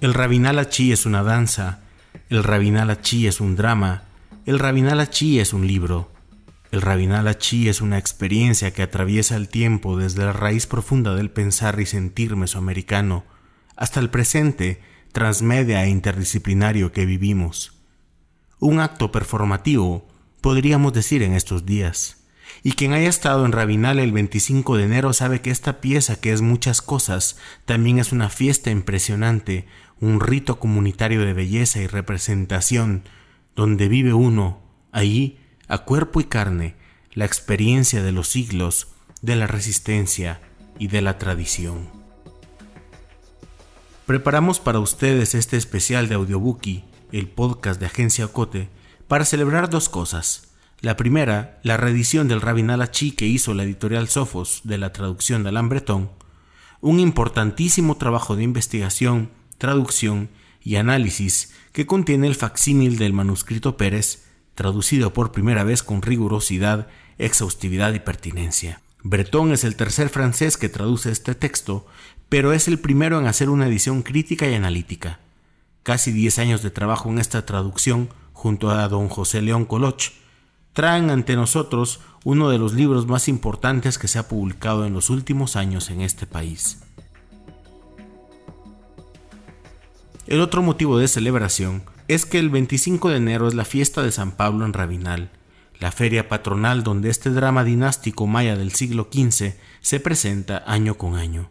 El Rabinal Achí es una danza, el Rabinal Achí es un drama, el Rabinal Achí es un libro. El Rabinal Achí es una experiencia que atraviesa el tiempo desde la raíz profunda del pensar y sentir mesoamericano hasta el presente transmedia e interdisciplinario que vivimos. Un acto performativo, podríamos decir en estos días. Y quien haya estado en Rabinal el 25 de enero sabe que esta pieza, que es muchas cosas, también es una fiesta impresionante, un rito comunitario de belleza y representación, donde vive uno, allí, a cuerpo y carne, la experiencia de los siglos, de la resistencia y de la tradición. Preparamos para ustedes este especial de Audiobookie, el podcast de Agencia Ocote, para celebrar dos cosas. La primera, la reedición del Rabinal Achí que hizo la editorial Sofos de la traducción de Alain Breton, un importantísimo trabajo de investigación, traducción y análisis que contiene el facsímil del manuscrito Pérez traducido por primera vez con rigurosidad, exhaustividad y pertinencia. Breton es el tercer francés que traduce este texto, pero es el primero en hacer una edición crítica y analítica. Casi diez años de trabajo en esta traducción, junto a don José León Coloch, traen ante nosotros uno de los libros más importantes que se ha publicado en los últimos años en este país. El otro motivo de celebración es que el 25 de enero es la fiesta de San Pablo en Rabinal, la feria patronal donde este drama dinástico maya del siglo XV se presenta año con año.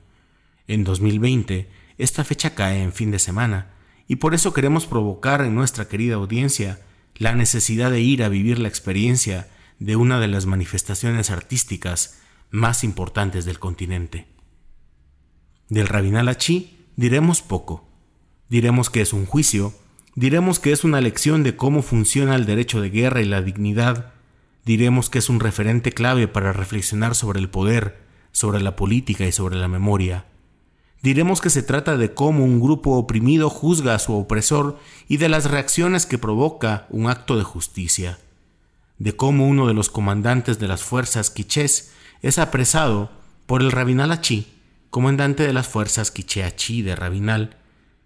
En 2020, esta fecha cae en fin de semana, y por eso queremos provocar en nuestra querida audiencia la necesidad de ir a vivir la experiencia de una de las manifestaciones artísticas más importantes del continente. Del Rabinal diremos poco. Diremos que es un juicio Diremos que es una lección de cómo funciona el derecho de guerra y la dignidad. Diremos que es un referente clave para reflexionar sobre el poder, sobre la política y sobre la memoria. Diremos que se trata de cómo un grupo oprimido juzga a su opresor y de las reacciones que provoca un acto de justicia. De cómo uno de los comandantes de las fuerzas quichés es apresado por el Rabinal Achí, comandante de las fuerzas quiché de Rabinal,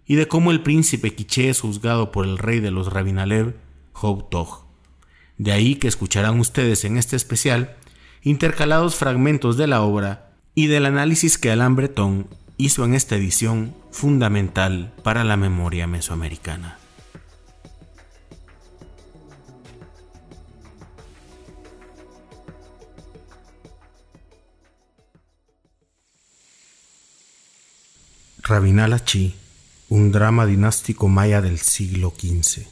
y de cómo el príncipe quiché es juzgado por el rey de los Rabinalev, Tog. De ahí que escucharán ustedes en este especial intercalados fragmentos de la obra y del análisis que Alain Breton hizo en esta edición fundamental para la memoria mesoamericana. Rabinal Achí un drama dinástico maya del siglo XV.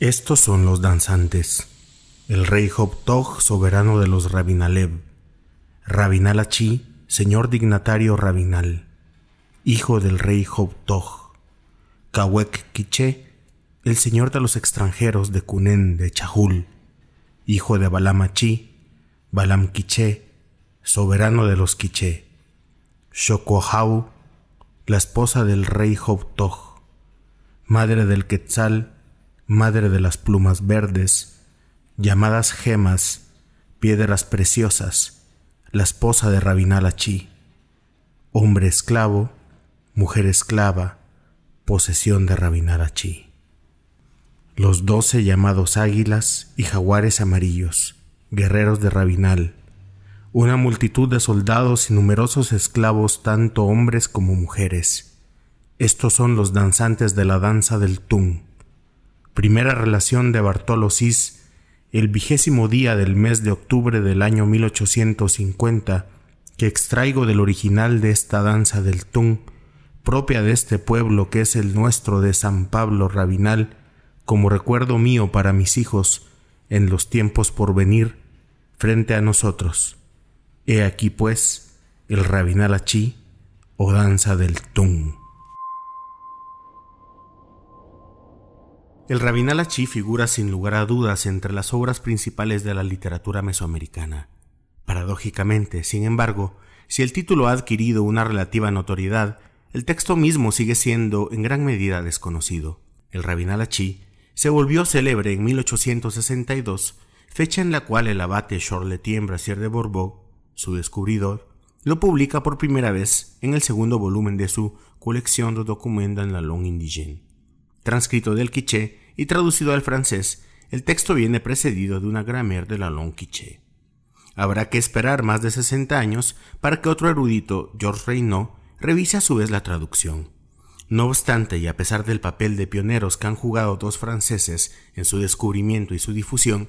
Estos son los danzantes. El rey Tog, soberano de los Rabinalev. Rabinal Achí, señor dignatario Rabinal. Hijo del rey Tog. Kawek Quiché, el señor de los extranjeros de Kunen de Chahul. Hijo de Balam Achí, Balam Quiché, soberano de los Quiché. Shokohau, la esposa del rey Tog, madre del Quetzal, madre de las plumas verdes, llamadas gemas, piedras preciosas, la esposa de Rabinal Achí, hombre esclavo, mujer esclava, posesión de Rabinal Achí. Los doce llamados águilas y jaguares amarillos, guerreros de Rabinal, una multitud de soldados y numerosos esclavos, tanto hombres como mujeres. Estos son los danzantes de la danza del Tung. Primera relación de Bartolo Cis, el vigésimo día del mes de octubre del año 1850, que extraigo del original de esta danza del Tung, propia de este pueblo que es el nuestro de San Pablo Rabinal, como recuerdo mío para mis hijos en los tiempos por venir frente a nosotros. He aquí pues el Rabinal Achí o danza del Tung. El Rabinal Achí figura sin lugar a dudas entre las obras principales de la literatura mesoamericana. Paradójicamente, sin embargo, si el título ha adquirido una relativa notoriedad, el texto mismo sigue siendo en gran medida desconocido. El Rabinal Achí se volvió célebre en 1862, fecha en la cual el abate Charletier Brasier de Bourbeau su descubridor, lo publica por primera vez en el segundo volumen de su Colección de Documents en la Langue Indigène. Transcrito del quiché y traducido al francés, el texto viene precedido de una grammaire de la langue quiché. Habrá que esperar más de 60 años para que otro erudito, Georges Reynaud, revise a su vez la traducción. No obstante, y a pesar del papel de pioneros que han jugado dos franceses en su descubrimiento y su difusión,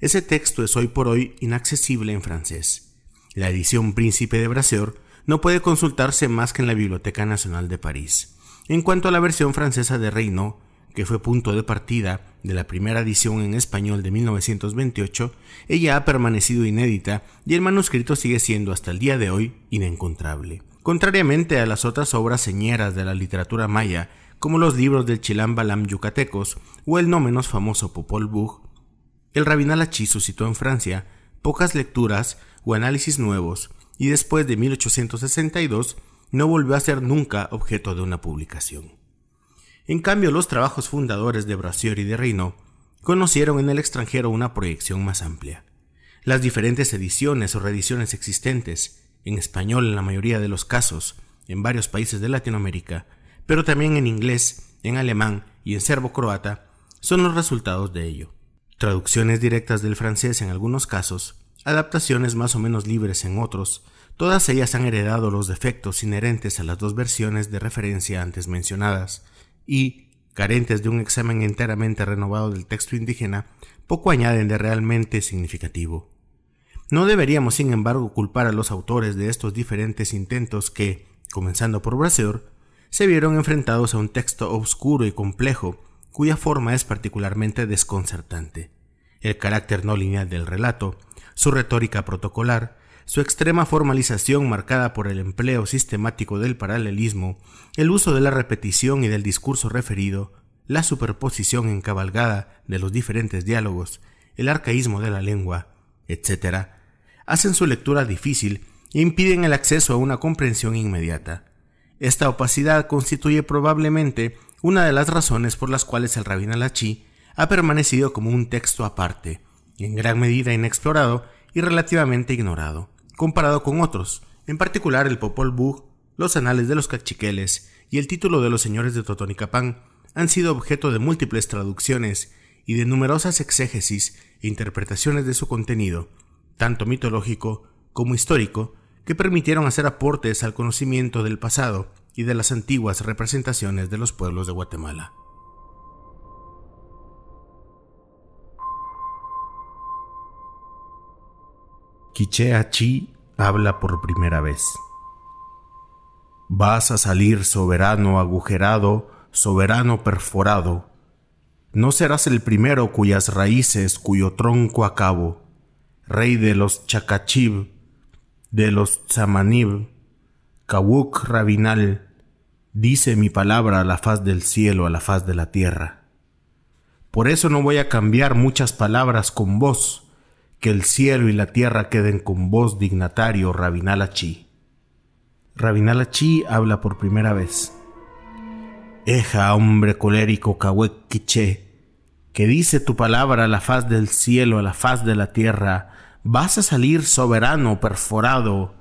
ese texto es hoy por hoy inaccesible en francés. La edición Príncipe de Brasseur no puede consultarse más que en la Biblioteca Nacional de París. En cuanto a la versión francesa de Reynaud, que fue punto de partida de la primera edición en español de 1928, ella ha permanecido inédita y el manuscrito sigue siendo hasta el día de hoy inencontrable. Contrariamente a las otras obras señeras de la literatura maya, como los libros del Chilam Balam yucatecos o el no menos famoso Popol Vuh, el Rabinalachi suscitó en Francia pocas lecturas o análisis nuevos y después de 1862 no volvió a ser nunca objeto de una publicación. En cambio, los trabajos fundadores de Brassier y de Reino conocieron en el extranjero una proyección más amplia. Las diferentes ediciones o reediciones existentes, en español en la mayoría de los casos, en varios países de Latinoamérica, pero también en inglés, en alemán y en serbo-croata, son los resultados de ello. Traducciones directas del francés en algunos casos, adaptaciones más o menos libres en otros, todas ellas han heredado los defectos inherentes a las dos versiones de referencia antes mencionadas, y, carentes de un examen enteramente renovado del texto indígena, poco añaden de realmente significativo. No deberíamos, sin embargo, culpar a los autores de estos diferentes intentos que, comenzando por Brasseur, se vieron enfrentados a un texto oscuro y complejo, cuya forma es particularmente desconcertante. El carácter no lineal del relato, su retórica protocolar, su extrema formalización marcada por el empleo sistemático del paralelismo, el uso de la repetición y del discurso referido, la superposición encabalgada de los diferentes diálogos, el arcaísmo de la lengua, etc., hacen su lectura difícil e impiden el acceso a una comprensión inmediata. Esta opacidad constituye probablemente una de las razones por las cuales el Rabin Alachi ha permanecido como un texto aparte, en gran medida inexplorado y relativamente ignorado, comparado con otros, en particular el Popol Vuh, los Anales de los Cachiqueles y el título de los Señores de Totonicapán, han sido objeto de múltiples traducciones y de numerosas exégesis e interpretaciones de su contenido, tanto mitológico como histórico, que permitieron hacer aportes al conocimiento del pasado y de las antiguas representaciones de los pueblos de Guatemala. Quichea Chi habla por primera vez. Vas a salir soberano agujerado, soberano perforado. No serás el primero cuyas raíces, cuyo tronco acabo, rey de los Chacachib, de los Tzamanib, Kawuk Rabinal, dice mi palabra a la faz del cielo, a la faz de la tierra. Por eso no voy a cambiar muchas palabras con vos, que el cielo y la tierra queden con vos, dignatario Rabinalachi. Rabinalachi habla por primera vez. Eja, hombre colérico Quiché, que dice tu palabra a la faz del cielo, a la faz de la tierra, vas a salir soberano, perforado,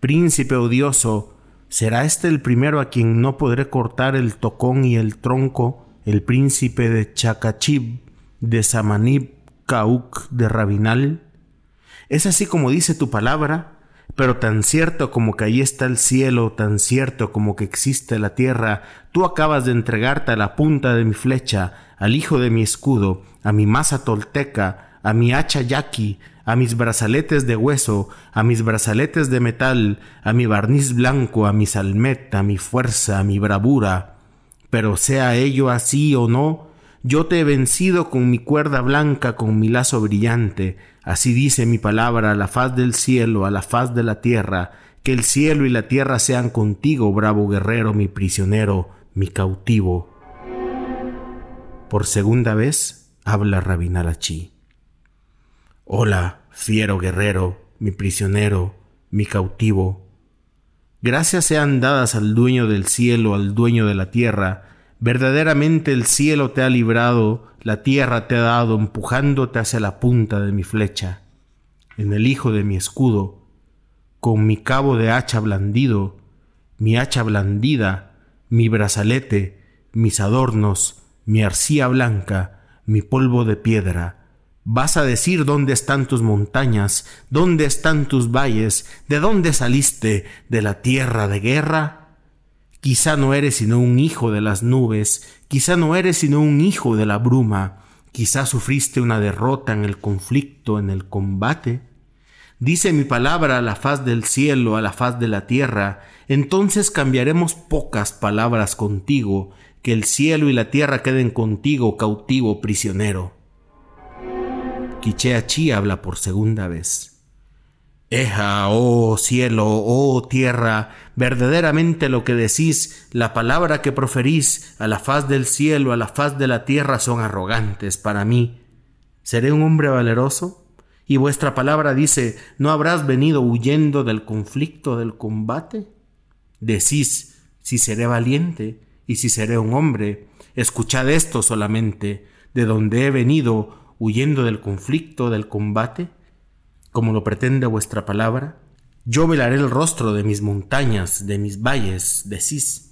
príncipe odioso, ¿será este el primero a quien no podré cortar el tocón y el tronco, el príncipe de Chacachib, de Samanib, Cauk de Rabinal? Es así como dice tu palabra, pero tan cierto como que ahí está el cielo, tan cierto como que existe la tierra, tú acabas de entregarte a la punta de mi flecha, al hijo de mi escudo, a mi masa tolteca, a mi hacha yaqui, a mis brazaletes de hueso, a mis brazaletes de metal, a mi barniz blanco, a mi salmet, a mi fuerza, a mi bravura. Pero sea ello así o no, yo te he vencido con mi cuerda blanca, con mi lazo brillante. Así dice mi palabra a la faz del cielo, a la faz de la tierra. Que el cielo y la tierra sean contigo, bravo guerrero, mi prisionero, mi cautivo. Por segunda vez habla Rabinalachi. Hola, fiero guerrero, mi prisionero, mi cautivo. Gracias sean dadas al dueño del cielo, al dueño de la tierra, Verdaderamente el cielo te ha librado, la tierra te ha dado, empujándote hacia la punta de mi flecha. En el hijo de mi escudo, con mi cabo de hacha blandido, mi hacha blandida, mi brazalete, mis adornos, mi arcilla blanca, mi polvo de piedra. Vas a decir dónde están tus montañas, dónde están tus valles, de dónde saliste, de la tierra de guerra. Quizá no eres sino un hijo de las nubes, quizá no eres sino un hijo de la bruma, quizá sufriste una derrota en el conflicto, en el combate. Dice mi palabra a la faz del cielo, a la faz de la tierra, entonces cambiaremos pocas palabras contigo, que el cielo y la tierra queden contigo cautivo prisionero. Quichea habla por segunda vez. Eja, oh cielo, oh tierra, verdaderamente lo que decís, la palabra que proferís a la faz del cielo, a la faz de la tierra son arrogantes para mí. ¿Seré un hombre valeroso? Y vuestra palabra dice, ¿no habrás venido huyendo del conflicto, del combate? Decís, si seré valiente y si seré un hombre, escuchad esto solamente, de donde he venido huyendo del conflicto, del combate, como lo pretende vuestra palabra. Yo velaré el rostro de mis montañas, de mis valles, decís.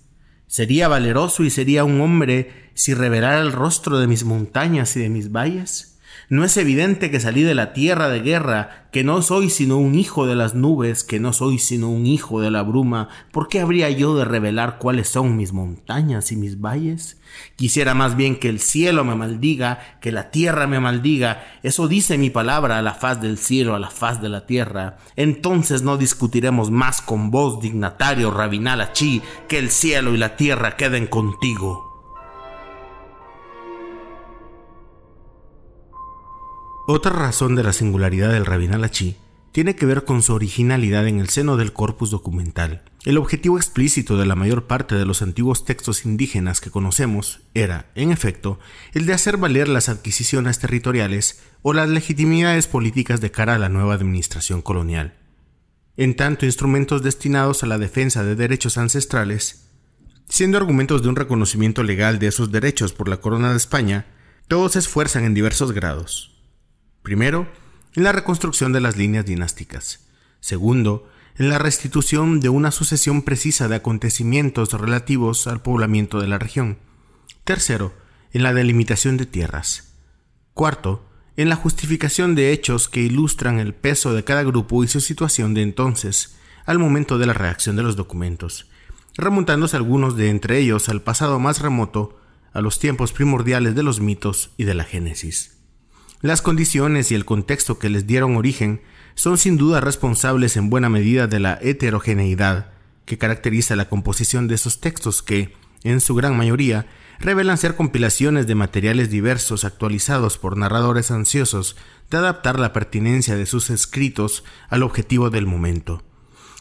¿Sería valeroso y sería un hombre si revelara el rostro de mis montañas y de mis valles? ¿No es evidente que salí de la tierra de guerra, que no soy sino un hijo de las nubes, que no soy sino un hijo de la bruma? ¿Por qué habría yo de revelar cuáles son mis montañas y mis valles? Quisiera más bien que el cielo me maldiga, que la tierra me maldiga. Eso dice mi palabra a la faz del cielo, a la faz de la tierra. Entonces no discutiremos más con vos, dignatario rabinal Achí, que el cielo y la tierra queden contigo. Otra razón de la singularidad del Rabinal Achí tiene que ver con su originalidad en el seno del corpus documental. El objetivo explícito de la mayor parte de los antiguos textos indígenas que conocemos era, en efecto, el de hacer valer las adquisiciones territoriales o las legitimidades políticas de cara a la nueva administración colonial. En tanto, instrumentos destinados a la defensa de derechos ancestrales, siendo argumentos de un reconocimiento legal de esos derechos por la Corona de España, todos se esfuerzan en diversos grados. Primero, en la reconstrucción de las líneas dinásticas. Segundo, en la restitución de una sucesión precisa de acontecimientos relativos al poblamiento de la región. Tercero, en la delimitación de tierras. Cuarto, en la justificación de hechos que ilustran el peso de cada grupo y su situación de entonces, al momento de la redacción de los documentos, remontándose algunos de entre ellos al pasado más remoto, a los tiempos primordiales de los mitos y de la Génesis. Las condiciones y el contexto que les dieron origen son sin duda responsables en buena medida de la heterogeneidad que caracteriza la composición de esos textos que, en su gran mayoría, revelan ser compilaciones de materiales diversos actualizados por narradores ansiosos de adaptar la pertinencia de sus escritos al objetivo del momento.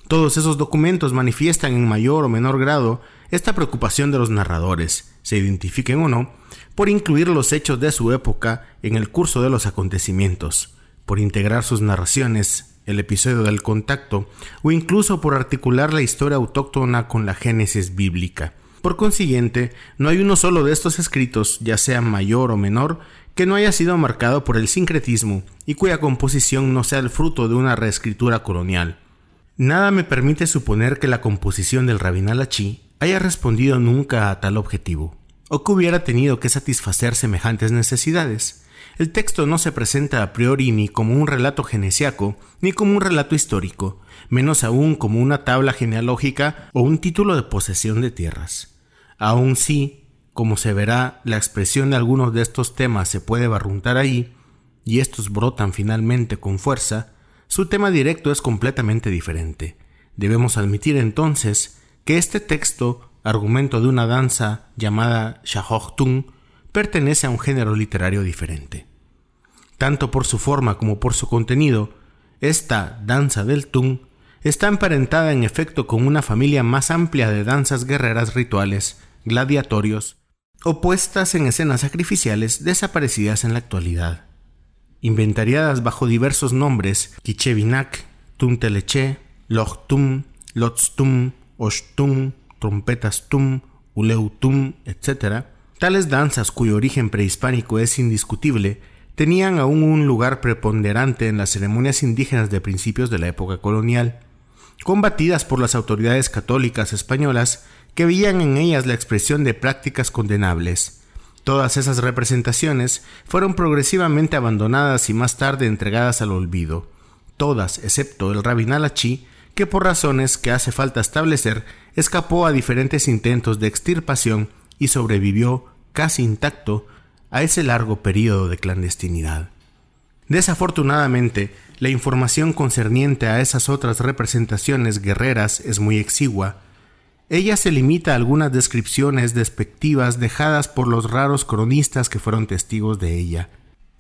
Todos esos documentos manifiestan en mayor o menor grado esta preocupación de los narradores, se identifiquen o no, por incluir los hechos de su época en el curso de los acontecimientos, por integrar sus narraciones, el episodio del contacto, o incluso por articular la historia autóctona con la génesis bíblica. Por consiguiente, no hay uno solo de estos escritos, ya sea mayor o menor, que no haya sido marcado por el sincretismo y cuya composición no sea el fruto de una reescritura colonial. Nada me permite suponer que la composición del Rabinal Achí haya respondido nunca a tal objetivo o que hubiera tenido que satisfacer semejantes necesidades. El texto no se presenta a priori ni como un relato genesiaco, ni como un relato histórico, menos aún como una tabla genealógica o un título de posesión de tierras. Aun si, como se verá, la expresión de algunos de estos temas se puede barruntar ahí, y estos brotan finalmente con fuerza, su tema directo es completamente diferente. Debemos admitir entonces que este texto argumento de una danza llamada Tung, pertenece a un género literario diferente. Tanto por su forma como por su contenido, esta danza del Tung está emparentada en efecto con una familia más amplia de danzas guerreras rituales, gladiatorios, opuestas en escenas sacrificiales desaparecidas en la actualidad. Inventariadas bajo diversos nombres, Kichevinak, Tumteleche, Lochtum, Lotstum, Oshtum, trompetas tum, uleu tum, etc., tales danzas cuyo origen prehispánico es indiscutible, tenían aún un lugar preponderante en las ceremonias indígenas de principios de la época colonial. combatidas por las autoridades católicas españolas que veían en ellas la expresión de prácticas condenables. Todas esas representaciones fueron progresivamente abandonadas y más tarde entregadas al olvido, todas excepto el rabinal Achí, que por razones que hace falta establecer escapó a diferentes intentos de extirpación y sobrevivió casi intacto a ese largo periodo de clandestinidad. Desafortunadamente, la información concerniente a esas otras representaciones guerreras es muy exigua. Ella se limita a algunas descripciones despectivas dejadas por los raros cronistas que fueron testigos de ella,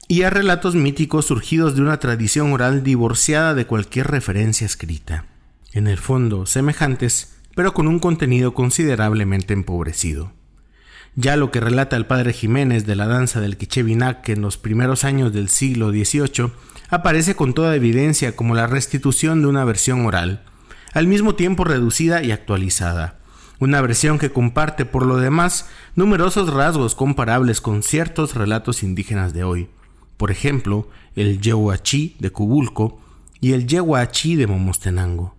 y a relatos míticos surgidos de una tradición oral divorciada de cualquier referencia escrita. En el fondo, semejantes, pero con un contenido considerablemente empobrecido. Ya lo que relata el padre Jiménez de la danza del Quichevinac en los primeros años del siglo XVIII aparece con toda evidencia como la restitución de una versión oral, al mismo tiempo reducida y actualizada. Una versión que comparte por lo demás numerosos rasgos comparables con ciertos relatos indígenas de hoy. Por ejemplo, el Yehuachí de Cubulco y el Yehuachí de Momostenango.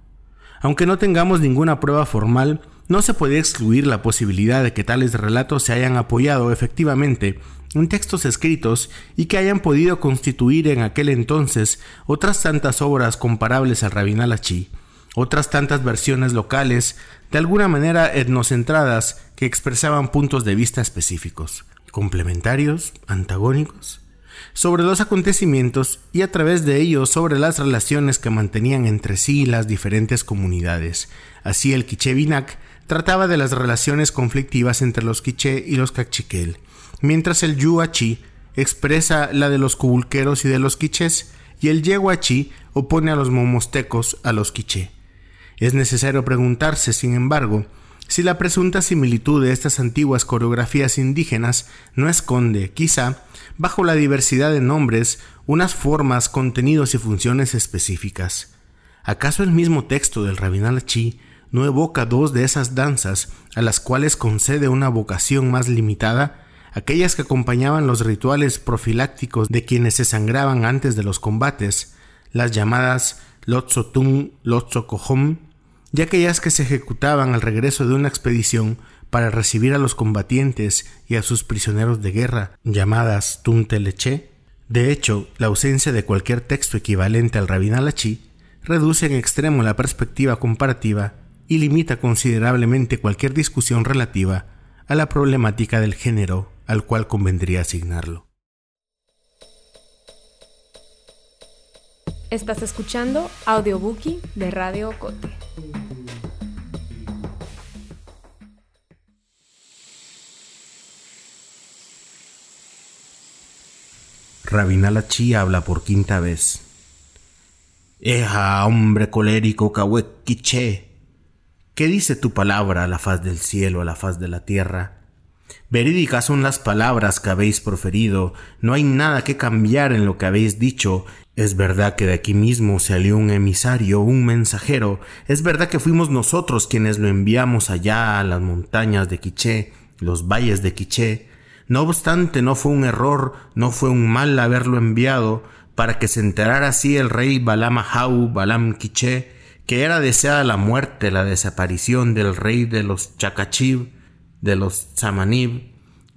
Aunque no tengamos ninguna prueba formal, no se puede excluir la posibilidad de que tales relatos se hayan apoyado efectivamente en textos escritos y que hayan podido constituir en aquel entonces otras tantas obras comparables al Rabinal Achí, otras tantas versiones locales, de alguna manera etnocentradas, que expresaban puntos de vista específicos, complementarios, antagónicos, sobre los acontecimientos y a través de ellos sobre las relaciones que mantenían entre sí las diferentes comunidades. Así el Quichevinac trataba de las relaciones conflictivas entre los quiché y los cachiquel, mientras el yuachi expresa la de los cubulqueros y de los quichés, y el yeguachi opone a los momostecos a los quiché. Es necesario preguntarse, sin embargo, si la presunta similitud de estas antiguas coreografías indígenas no esconde, quizá, bajo la diversidad de nombres, unas formas, contenidos y funciones específicas. ¿Acaso el mismo texto del Rabinal Chi no evoca dos de esas danzas a las cuales concede una vocación más limitada, aquellas que acompañaban los rituales profilácticos de quienes se sangraban antes de los combates, las llamadas Lotzotum, Lotzocohom, y aquellas que se ejecutaban al regreso de una expedición para recibir a los combatientes y a sus prisioneros de guerra, llamadas Tunteleche. De hecho, la ausencia de cualquier texto equivalente al Rabinalachi reduce en extremo la perspectiva comparativa y limita considerablemente cualquier discusión relativa a la problemática del género al cual convendría asignarlo. Estás escuchando Audiobookie de Radio Cote. Rabinala Chi habla por quinta vez. Eja, hombre colérico, quiché. ¿Qué dice tu palabra a la faz del cielo, a la faz de la tierra? Verídicas son las palabras que habéis proferido, no hay nada que cambiar en lo que habéis dicho. Es verdad que de aquí mismo salió un emisario, un mensajero, es verdad que fuimos nosotros quienes lo enviamos allá a las montañas de Quiché, los valles de Quiché. No obstante, no fue un error, no fue un mal haberlo enviado, para que se enterara así el rey Balam Ahau, Balam Quiché, que era deseada la muerte, la desaparición del rey de los Chakachib, de los Samanib,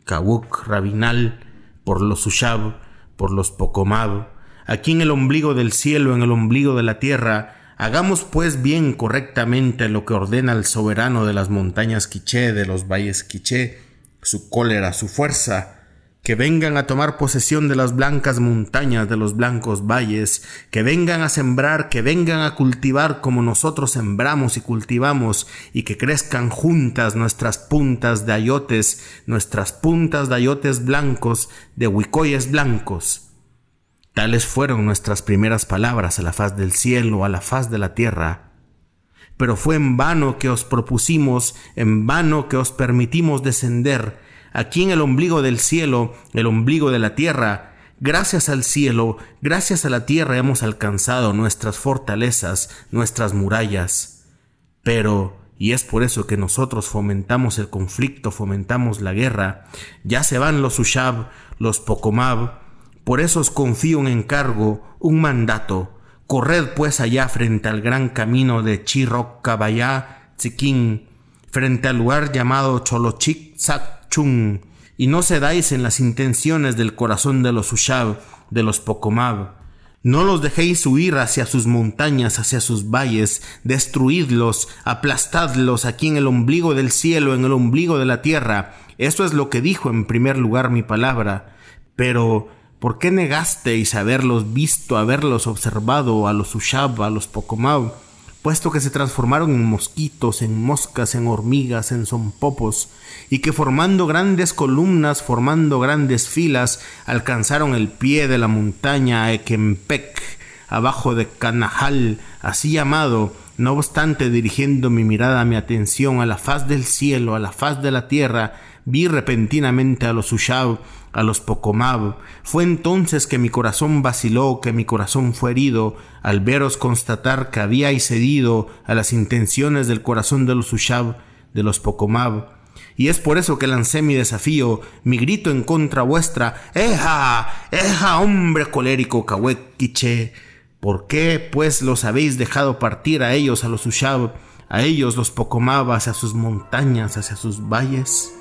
Kawuk, Rabinal, por los Ushab, por los Pocomab, aquí en el ombligo del cielo, en el ombligo de la tierra, hagamos pues bien correctamente lo que ordena el soberano de las montañas Quiché, de los valles Quiché, su cólera, su fuerza, que vengan a tomar posesión de las blancas montañas, de los blancos valles, que vengan a sembrar, que vengan a cultivar como nosotros sembramos y cultivamos, y que crezcan juntas nuestras puntas de ayotes, nuestras puntas de ayotes blancos, de huicoyes blancos. Tales fueron nuestras primeras palabras a la faz del cielo, a la faz de la tierra. Pero fue en vano que os propusimos, en vano que os permitimos descender, aquí en el ombligo del cielo, el ombligo de la tierra. Gracias al cielo, gracias a la tierra hemos alcanzado nuestras fortalezas, nuestras murallas. Pero, y es por eso que nosotros fomentamos el conflicto, fomentamos la guerra, ya se van los Ushab, los Pocomab, por eso os confío un encargo, un mandato, Corred pues allá frente al gran camino de Chirrocabayá, Tziquín, frente al lugar llamado Cholochic Chung, y no cedáis en las intenciones del corazón de los Ushab, de los Pocomab. No los dejéis huir hacia sus montañas, hacia sus valles, destruidlos, aplastadlos aquí en el ombligo del cielo, en el ombligo de la tierra. Esto es lo que dijo en primer lugar mi palabra. Pero, ¿por qué negasteis haberlos visto, haberlos observado, a los Ushab, a los Pocomab? puesto que se transformaron en mosquitos, en moscas, en hormigas, en zompopos, y que formando grandes columnas, formando grandes filas, alcanzaron el pie de la montaña Ekempec, abajo de Canajal, así llamado, no obstante dirigiendo mi mirada, mi atención a la faz del cielo, a la faz de la tierra, vi repentinamente a los Ushab a los Pocomab. Fue entonces que mi corazón vaciló, que mi corazón fue herido, al veros constatar que habíais cedido a las intenciones del corazón de los Ushab, de los Pocomab. Y es por eso que lancé mi desafío, mi grito en contra vuestra, ¡Eja! ¡Eja, hombre colérico, Cahuequiche! ¿Por qué, pues, los habéis dejado partir a ellos, a los Ushab, a ellos los Pocomab, hacia sus montañas, hacia sus valles?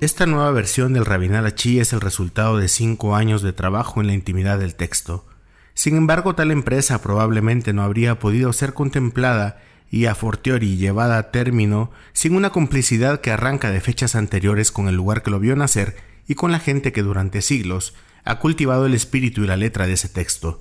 Esta nueva versión del Rabinal Achí es el resultado de cinco años de trabajo en la intimidad del texto. Sin embargo, tal empresa probablemente no habría podido ser contemplada y a fortiori llevada a término sin una complicidad que arranca de fechas anteriores con el lugar que lo vio nacer y con la gente que durante siglos ha cultivado el espíritu y la letra de ese texto.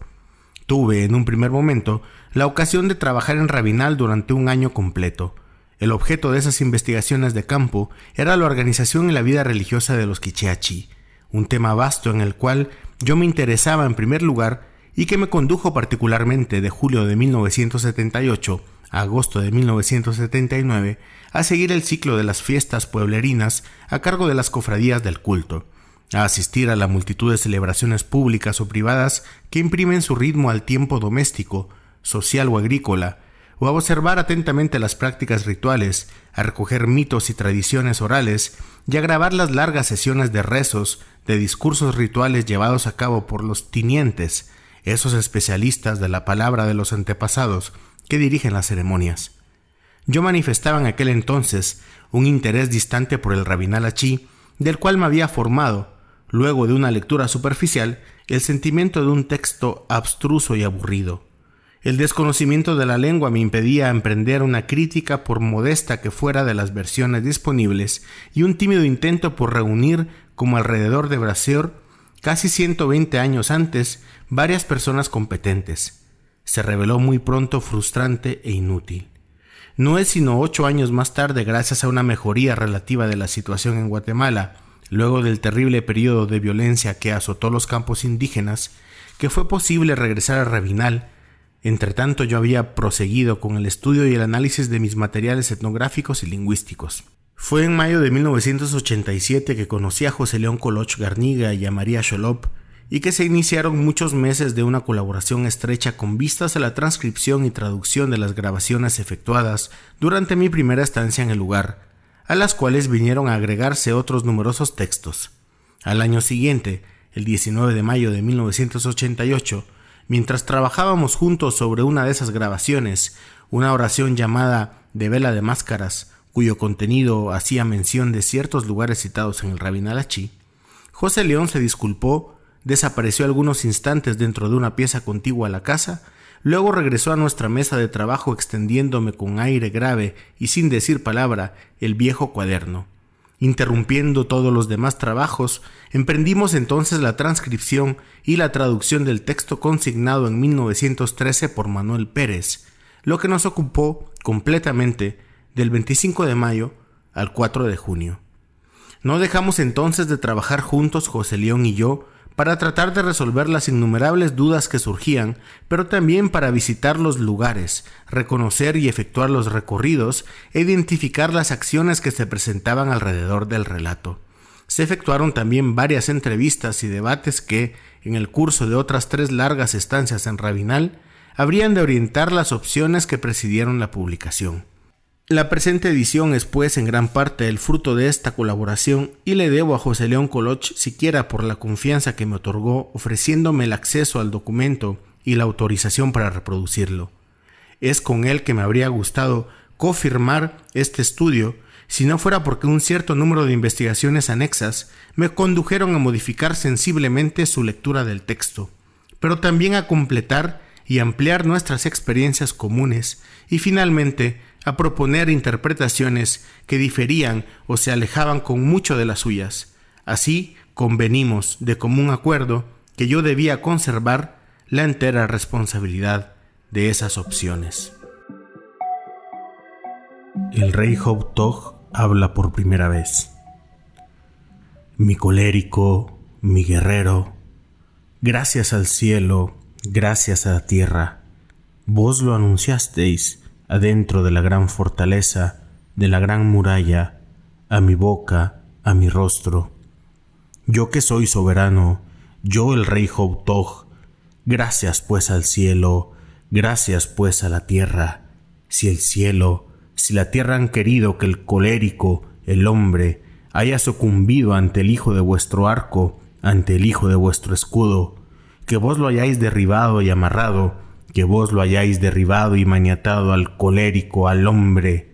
Tuve, en un primer momento, la ocasión de trabajar en Rabinal durante un año completo, el objeto de esas investigaciones de campo era la organización y la vida religiosa de los Quicheachi, un tema vasto en el cual yo me interesaba en primer lugar y que me condujo particularmente de julio de 1978 a agosto de 1979 a seguir el ciclo de las fiestas pueblerinas a cargo de las cofradías del culto, a asistir a la multitud de celebraciones públicas o privadas que imprimen su ritmo al tiempo doméstico, social o agrícola, o a observar atentamente las prácticas rituales, a recoger mitos y tradiciones orales, y a grabar las largas sesiones de rezos, de discursos rituales llevados a cabo por los tinientes, esos especialistas de la palabra de los antepasados que dirigen las ceremonias. Yo manifestaba en aquel entonces un interés distante por el rabinal achí, del cual me había formado, luego de una lectura superficial, el sentimiento de un texto abstruso y aburrido. El desconocimiento de la lengua me impedía emprender una crítica por modesta que fuera de las versiones disponibles y un tímido intento por reunir, como alrededor de Brasseur, casi 120 años antes, varias personas competentes. Se reveló muy pronto frustrante e inútil. No es sino ocho años más tarde, gracias a una mejoría relativa de la situación en Guatemala, luego del terrible periodo de violencia que azotó los campos indígenas, que fue posible regresar a Rabinal Entretanto yo había proseguido con el estudio y el análisis de mis materiales etnográficos y lingüísticos. Fue en mayo de 1987 que conocí a José León Coloch Garniga y a María Cholop y que se iniciaron muchos meses de una colaboración estrecha con vistas a la transcripción y traducción de las grabaciones efectuadas durante mi primera estancia en el lugar, a las cuales vinieron a agregarse otros numerosos textos. Al año siguiente, el 19 de mayo de 1988, Mientras trabajábamos juntos sobre una de esas grabaciones, una oración llamada de vela de máscaras, cuyo contenido hacía mención de ciertos lugares citados en el Rabinalachi, José León se disculpó, desapareció algunos instantes dentro de una pieza contigua a la casa, luego regresó a nuestra mesa de trabajo extendiéndome con aire grave y sin decir palabra el viejo cuaderno. Interrumpiendo todos los demás trabajos, emprendimos entonces la transcripción y la traducción del texto consignado en 1913 por Manuel Pérez, lo que nos ocupó completamente del 25 de mayo al 4 de junio. No dejamos entonces de trabajar juntos José León y yo para tratar de resolver las innumerables dudas que surgían, pero también para visitar los lugares, reconocer y efectuar los recorridos e identificar las acciones que se presentaban alrededor del relato. Se efectuaron también varias entrevistas y debates que, en el curso de otras tres largas estancias en Rabinal, habrían de orientar las opciones que presidieron la publicación. La presente edición es pues en gran parte el fruto de esta colaboración y le debo a José León Coloch siquiera por la confianza que me otorgó ofreciéndome el acceso al documento y la autorización para reproducirlo. Es con él que me habría gustado confirmar este estudio si no fuera porque un cierto número de investigaciones anexas me condujeron a modificar sensiblemente su lectura del texto, pero también a completar y ampliar nuestras experiencias comunes y finalmente a proponer interpretaciones que diferían o se alejaban con mucho de las suyas. Así convenimos de común acuerdo que yo debía conservar la entera responsabilidad de esas opciones. El rey Tog habla por primera vez. Mi colérico, mi guerrero, gracias al cielo, gracias a la tierra, vos lo anunciasteis adentro de la gran fortaleza, de la gran muralla, a mi boca, a mi rostro. Yo que soy soberano, yo el rey Tog, gracias pues al cielo, gracias pues a la tierra, si el cielo, si la tierra han querido que el colérico, el hombre, haya sucumbido ante el hijo de vuestro arco, ante el hijo de vuestro escudo, que vos lo hayáis derribado y amarrado, que vos lo hayáis derribado y maniatado al colérico, al hombre,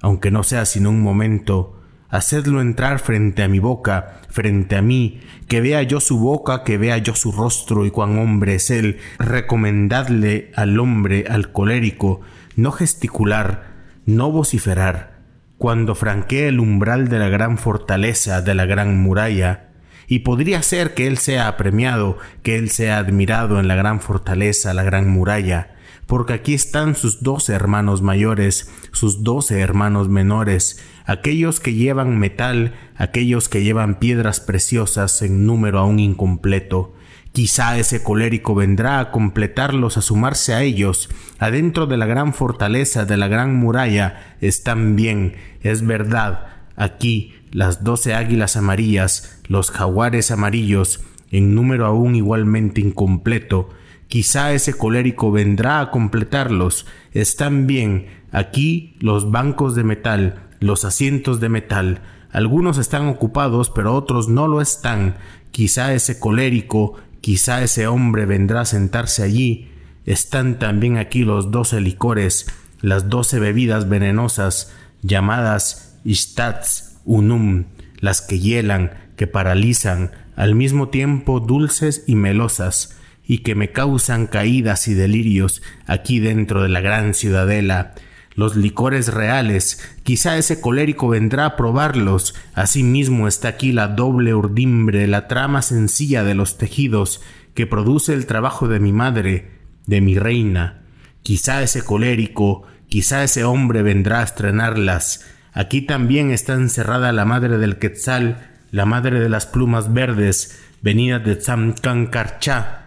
aunque no sea sino un momento, hacedlo entrar frente a mi boca, frente a mí, que vea yo su boca, que vea yo su rostro y cuán hombre es él, recomendadle al hombre, al colérico, no gesticular, no vociferar, cuando franquee el umbral de la gran fortaleza, de la gran muralla, y podría ser que él sea apremiado, que él sea admirado en la gran fortaleza, la gran muralla, porque aquí están sus doce hermanos mayores, sus doce hermanos menores, aquellos que llevan metal, aquellos que llevan piedras preciosas en número aún incompleto, Quizá ese colérico vendrá a completarlos, a sumarse a ellos. Adentro de la gran fortaleza, de la gran muralla, están bien, es verdad. Aquí las doce águilas amarillas, los jaguares amarillos, en número aún igualmente incompleto. Quizá ese colérico vendrá a completarlos. Están bien. Aquí los bancos de metal, los asientos de metal. Algunos están ocupados, pero otros no lo están. Quizá ese colérico Quizá ese hombre vendrá a sentarse allí. Están también aquí los doce licores, las doce bebidas venenosas, llamadas istats unum, las que hielan, que paralizan, al mismo tiempo dulces y melosas, y que me causan caídas y delirios aquí dentro de la gran ciudadela, los licores reales, quizá ese colérico vendrá a probarlos. Asimismo está aquí la doble urdimbre, la trama sencilla de los tejidos que produce el trabajo de mi madre, de mi reina. Quizá ese colérico, quizá ese hombre vendrá a estrenarlas. Aquí también está encerrada la madre del Quetzal, la madre de las plumas verdes, venida de Tzamcancarchá.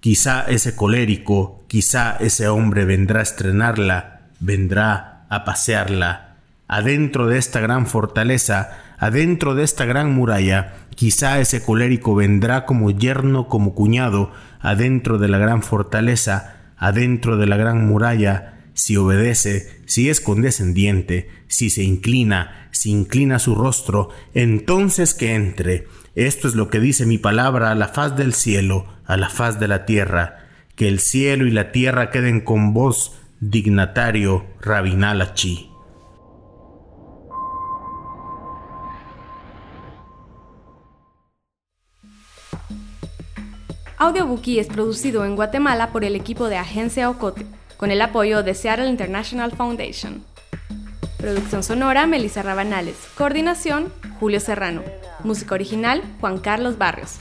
Quizá ese colérico, quizá ese hombre vendrá a estrenarla vendrá a pasearla. Adentro de esta gran fortaleza, adentro de esta gran muralla, quizá ese colérico vendrá como yerno, como cuñado, adentro de la gran fortaleza, adentro de la gran muralla, si obedece, si es condescendiente, si se inclina, si inclina su rostro, entonces que entre. Esto es lo que dice mi palabra a la faz del cielo, a la faz de la tierra. Que el cielo y la tierra queden con vos, dignatario Rabinalachi. Audiobookie es producido en Guatemala por el equipo de Agencia Ocote, con el apoyo de Seattle International Foundation. Producción sonora, Melissa Rabanales. Coordinación, Julio Serrano. Música original, Juan Carlos Barrios.